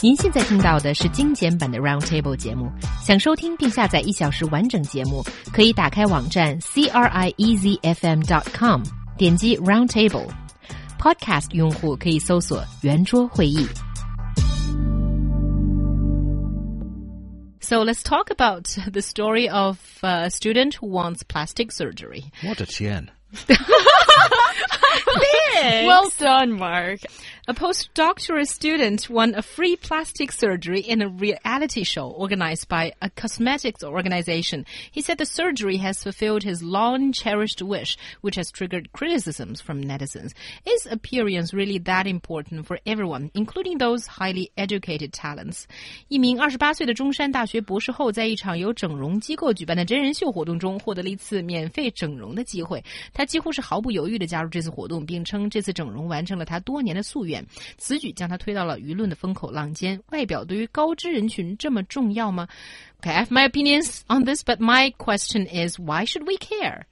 您现在听到的是精简版的 Roundtable 节目。想收听并下载一小时完整节目，可以打开网站 c r i e z f m dot com，点击 Roundtable。Podcast 用户可以搜索圆桌会议。So let's talk about the story of a student who wants plastic surgery. What a tien. Well done, Mark. A postdoctoral student won a free plastic surgery in a reality show organized by a cosmetics organization. He said the surgery has fulfilled his long cherished wish, which has triggered criticisms from netizens. Is appearance really that important for everyone, including those highly educated talents? 一名二十八岁的中山大学博士后，在一场由整容机构举办的真人秀活动中，获得了一次免费整容的机会。他几乎是毫不犹豫地加入这次活动，并称这次整容完成了他多年的夙愿。 此举将他推到了舆论的风口浪尖。外表对于高知人群这么重要吗？Okay, I have my opinions on this, but my question is, why should we care?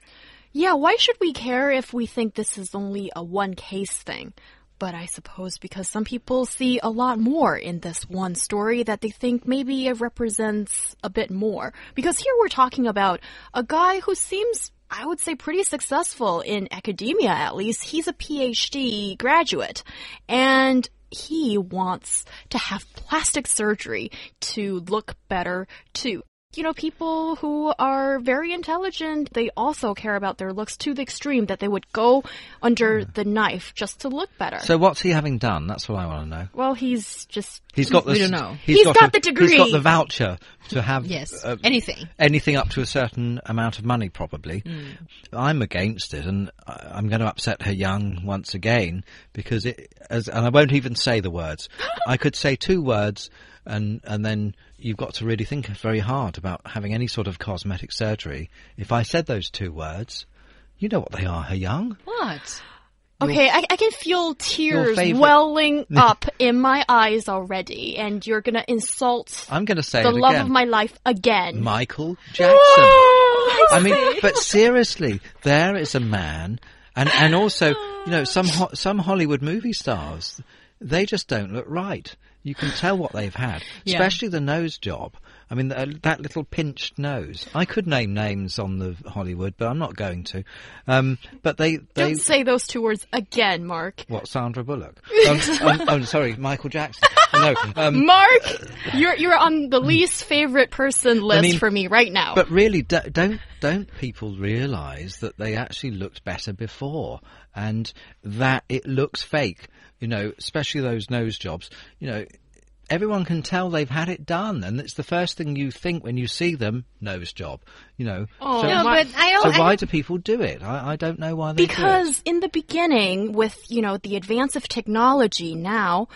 Yeah, why should we care if we think this is only a one case thing? But I suppose because some people see a lot more in this one story that they think maybe it represents a bit more. Because here we're talking about a guy who seems I would say pretty successful in academia at least. He's a PhD graduate and he wants to have plastic surgery to look better too. You know, people who are very intelligent, they also care about their looks to the extreme that they would go under the knife just to look better. So what's he having done? That's what I want to know. well, he's just He's got the. We don't know. He's, He's got a- the degree. He's got the voucher to have. Yes, uh, anything. anything up to a certain amount of money, probably. Hmm. I'm against it, and I- I'm going to upset He Yang once again because it. As, and I won't even say the words. I could say two words, and and then you've got to really think very hard about having any sort of cosmetic surgery. If I said those two words, you know what they are, He Yang. What? Okay, I, I can feel tears welling up in my eyes already, and you're gonna insult I'm going to say the love again. of my life again. Michael Jackson. I mean, but seriously, there is a man, and and also, you know, some ho- some Hollywood movie stars, they just don't look right. You can tell what they've had, Yeah. especially the nose job. I mean, uh, that little pinched nose. I could name names on the Hollywood, but I'm not going to. Um, but they they Don't say those two words again, Mark. what Sandra Bullock? um, um, oh, sorry, Michael Jackson. No, um, Mark, you're you're on the least favorite person list mean, for me right now. But really, do, don't don't people realise that they actually looked better before, and that it looks fake? You know, especially those nose jobs. You know, everyone can tell they've had it done, and it's the first thing you think when you see them: nose job. You know. Oh, so, No, why- but I so don't. why do people do it? I, I don't know why they do it. because in the beginning, with you know the advance of technology now,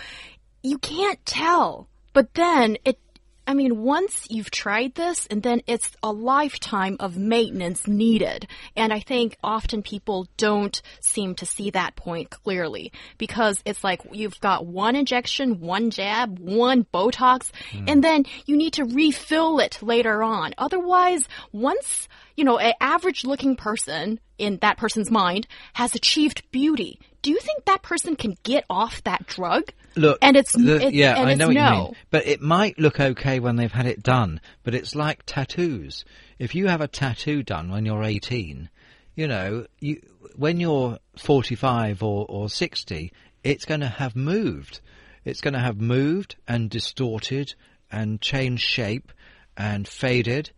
you can't tell. But then it. I mean, once you've tried this, and then it's a lifetime of maintenance needed. And I think often people don't seem to see that point clearly because it's like you've got one injection, one jab, one Botox, hmm. and then you need to refill it later on. Otherwise, once, you know, an average looking person in that person's mind has achieved beauty, do you think that person can get off that drug? Look, and it's, the- it's yeah, and I know what no. you mean. But it might look okay when they've had it done. But it's like tattoos. If you have a tattoo done when you're 18, you know, you when you're 45 or, or 60, it's going to have moved. It's going to have moved and distorted and changed shape and faded.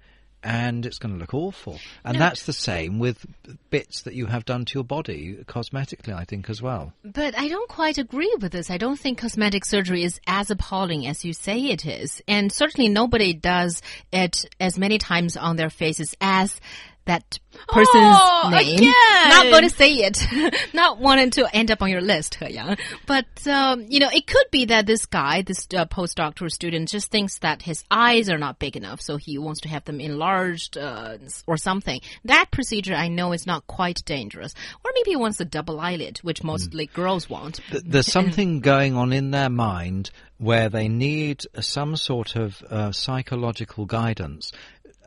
And it's going to look awful. And that's the same with bits that you have done to your body, cosmetically, I think, as well. But I don't quite agree with this. I don't think cosmetic surgery is as appalling as you say it is. And certainly nobody does it as many times on their faces as that person's Oh, name. again! Not going to say it. Not wanting to end up on your list, He Yang. But, um, you know, it could be that this guy, this uh, postdoctoral student, just thinks that his eyes are not big enough, so he wants to have them enlarged uh, or something. That procedure I know is not quite dangerous. Or maybe he wants a double eyelid, which mostly girls want. Th- There's something going on in their mind where they need some sort of uh, psychological guidance.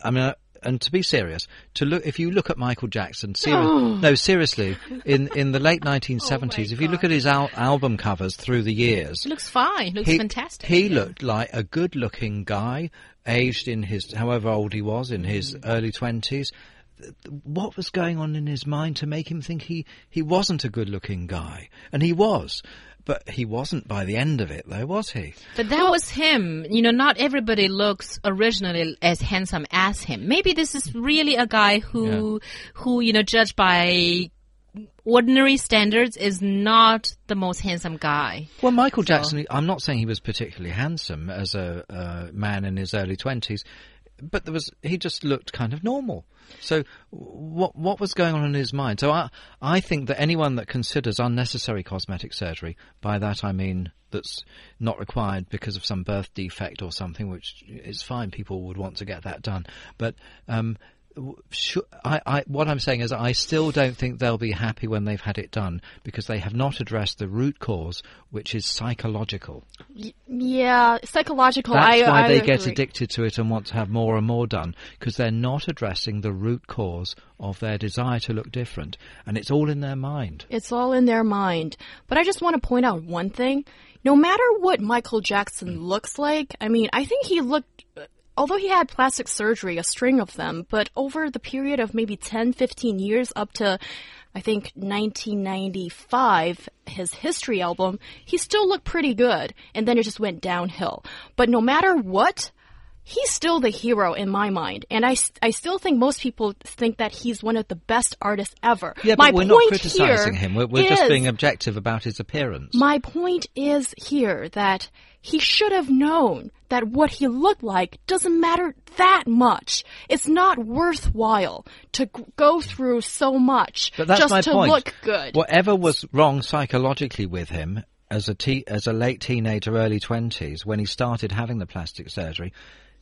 I mean, uh, and to be serious, to look if you look at Michael Jackson, seri- no, seriously, in in the late 1970s, if you look at his al- album covers through the years, He looks fine. Looks he, fantastic. He Yeah. looked like a good-looking guy, aged in his however old he was in his Mm. early twenties. What was going on in his mind to make him think he he wasn't a good-looking guy? And he was, but he wasn't by the end of it, though, was he? But that was him. You know, not everybody looks originally as handsome as him. Maybe this is really a guy who, who, you know, judged by ordinary standards is not the most handsome guy. Well, Michael Jackson, I'm not saying he was particularly handsome as a uh, man in his early 20s, but there was he just looked kind of normal. So what what was going on in his mind? So I I think that anyone that considers unnecessary cosmetic surgery, by that I mean that's not required because of some birth defect or something, which is fine. People would want to get that done, but um, I, I, what I'm saying is, I still don't think they'll be happy when they've had it done because they have not addressed the root cause, which is psychological. Yeah, psychological. That's I, why they get agree. addicted to it and want to have more and more done because they're not addressing the root cause of their desire to look different, and it's all in their mind. It's all in their mind. But I just want to point out one thing. No matter what Michael Jackson looks like, I mean, I think he looked, although he had plastic surgery, a string of them, but over the period of maybe 10, 15 years up to, I think, 1995, his history album, he still looked pretty good. And then it just went downhill. But no matter what, he's still the hero in my mind. And I, I still think most people think that he's one of the best artists ever. Yeah, my but we're not here him. We're, we're just being objective about his appearance. My point is here that he should have known that what he looked like doesn't matter that much. It's not worthwhile to go through so much But that's just my to point. look good. Whatever was wrong psychologically with him as a te- as a late teenager, early twenties, when he started having the plastic surgery,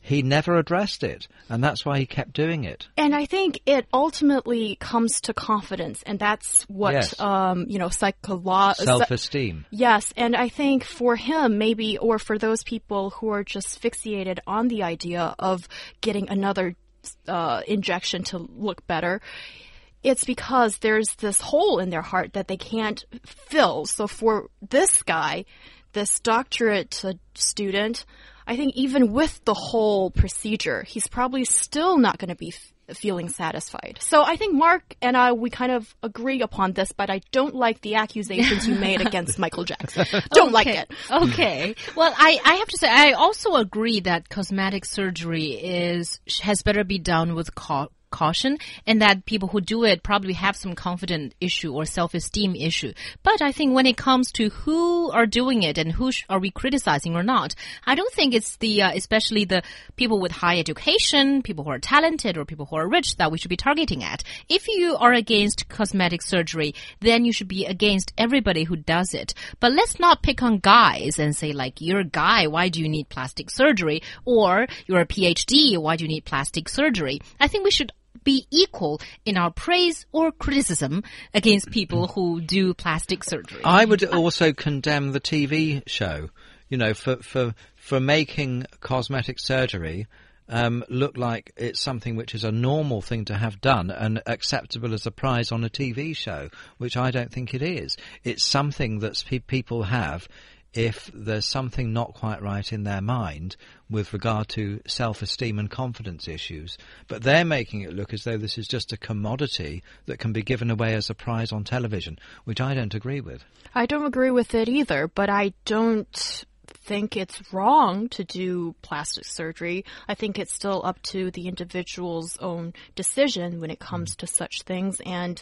he never addressed it, and that's why he kept doing it. And I think it ultimately comes to confidence, and that's what Yes. um, you know, psycholo- Self-esteem. Yes, and I think for him, maybe, or for those people who are just fixated on the idea of getting another uh, injection to look better, it's because there's this hole in their heart that they can't fill. So for this guy, this doctorate student, I think even with the whole procedure, he's probably still not going to be f- feeling satisfied. So I think Mark and I, we kind of agree upon this, but I don't like the accusations you made against Michael Jackson. Don't like it. Okay. Well, I, I have to say, I also agree that cosmetic surgery is has better be done with caution, and that people who do it probably have some confidence issue or self-esteem issue. But I think when it comes to who are doing it and who are we criticizing or not, I don't think it's the uh, especially the people with high education, people who are talented, or people who are rich that we should be targeting at. If you are against cosmetic surgery, then you should be against everybody who does it. But let's not pick on guys and say like, you're a guy, why do you need plastic surgery? Or you're a PhD, why do you need plastic surgery? I think we should be equal in our praise or criticism against people who do plastic surgery. I would also condemn the TV show, you know, for for for making cosmetic surgery um, look like it's something which is a normal thing to have done and acceptable as a prize on a TV show, which I don't think it is. It's something that pe- people have if there's something not quite right in their mind with regard to self-esteem and confidence issues. But they're making it look as though this is just a commodity that can be given away as a prize on television, which I don't agree with. I don't agree with it either, but I don't think it's wrong to do plastic surgery. I think it's still up to the individual's own decision when it comes hmm. to such things and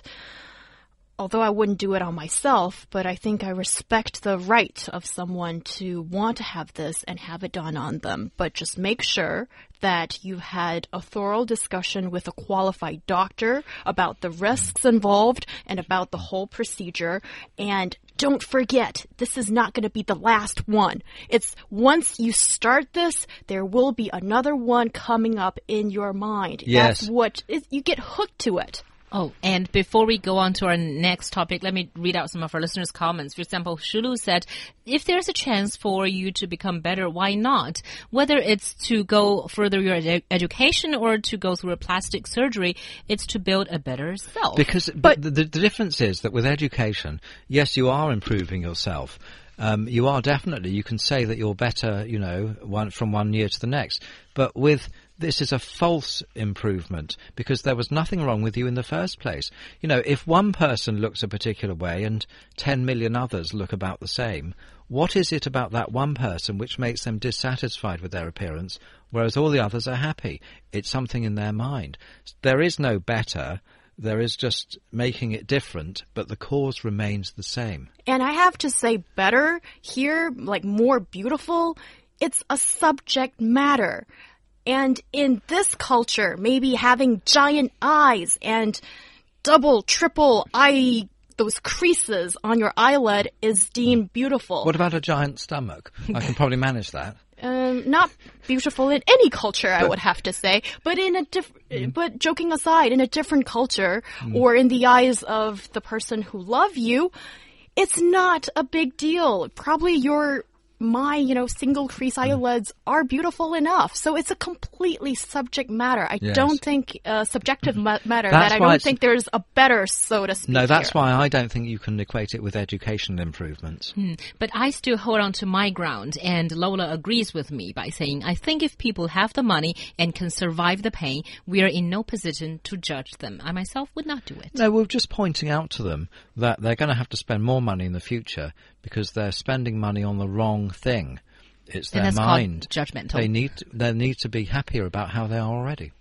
although I wouldn't do it on myself, but I think I respect the right of someone to want to have this and have it done on them. But just make sure that you had a thorough discussion with a qualified doctor about the risks involved and about the whole procedure. And don't forget, this is not going to be the last one. It's once you start this, there will be another one coming up in your mind. Yes. That's what you get hooked to it. Oh, and before we go on to our next topic, let me read out some of our listeners' comments. For example, Shulu said, if there's a chance for you to become better, why not? Whether it's to go further your edu education or to go through a plastic surgery, it's to build a better self. Because but the, the difference is that with education, yes, you are improving yourself. Um, you are definitely. You can say that you're better, you know, one from one year to the next. But with this is a false improvement because there was nothing wrong with you in the first place. You know, if one person looks a particular way and 10 million others look about the same, what is it about that one person which makes them dissatisfied with their appearance, whereas all the others are happy? It's something in their mind. There is no better. There is just making it different, but the cause remains the same. And I have to say, better here, like more beautiful, it's a subject matter. And in this culture, maybe having giant eyes and double, triple eye, those creases on your eyelid is deemed beautiful. What about a giant stomach? I can probably manage that. Um, not beautiful in any culture, I would have to say. But in a diff- mm. but joking aside, in a different culture mm. or in the eyes of the person who love you, it's not a big deal. Probably your my, you know, single crease eyelids are beautiful enough. So it's a completely subject matter. I yes. don't think uh, subjective ma matter. That's that I don't think there's a better, so to speak. No, that's here. why I don't think you can equate it with educational improvements. Hmm. But I still hold on to my ground, and Lola agrees with me by saying, I think if people have the money and can survive the pain, we are in no position to judge them. I myself would not do it. No, we're just pointing out to them that they're going to have to spend more money in the future because they're spending money on the wrong thing. It's their mind. judgmental. They need they need to be happier about how they are already.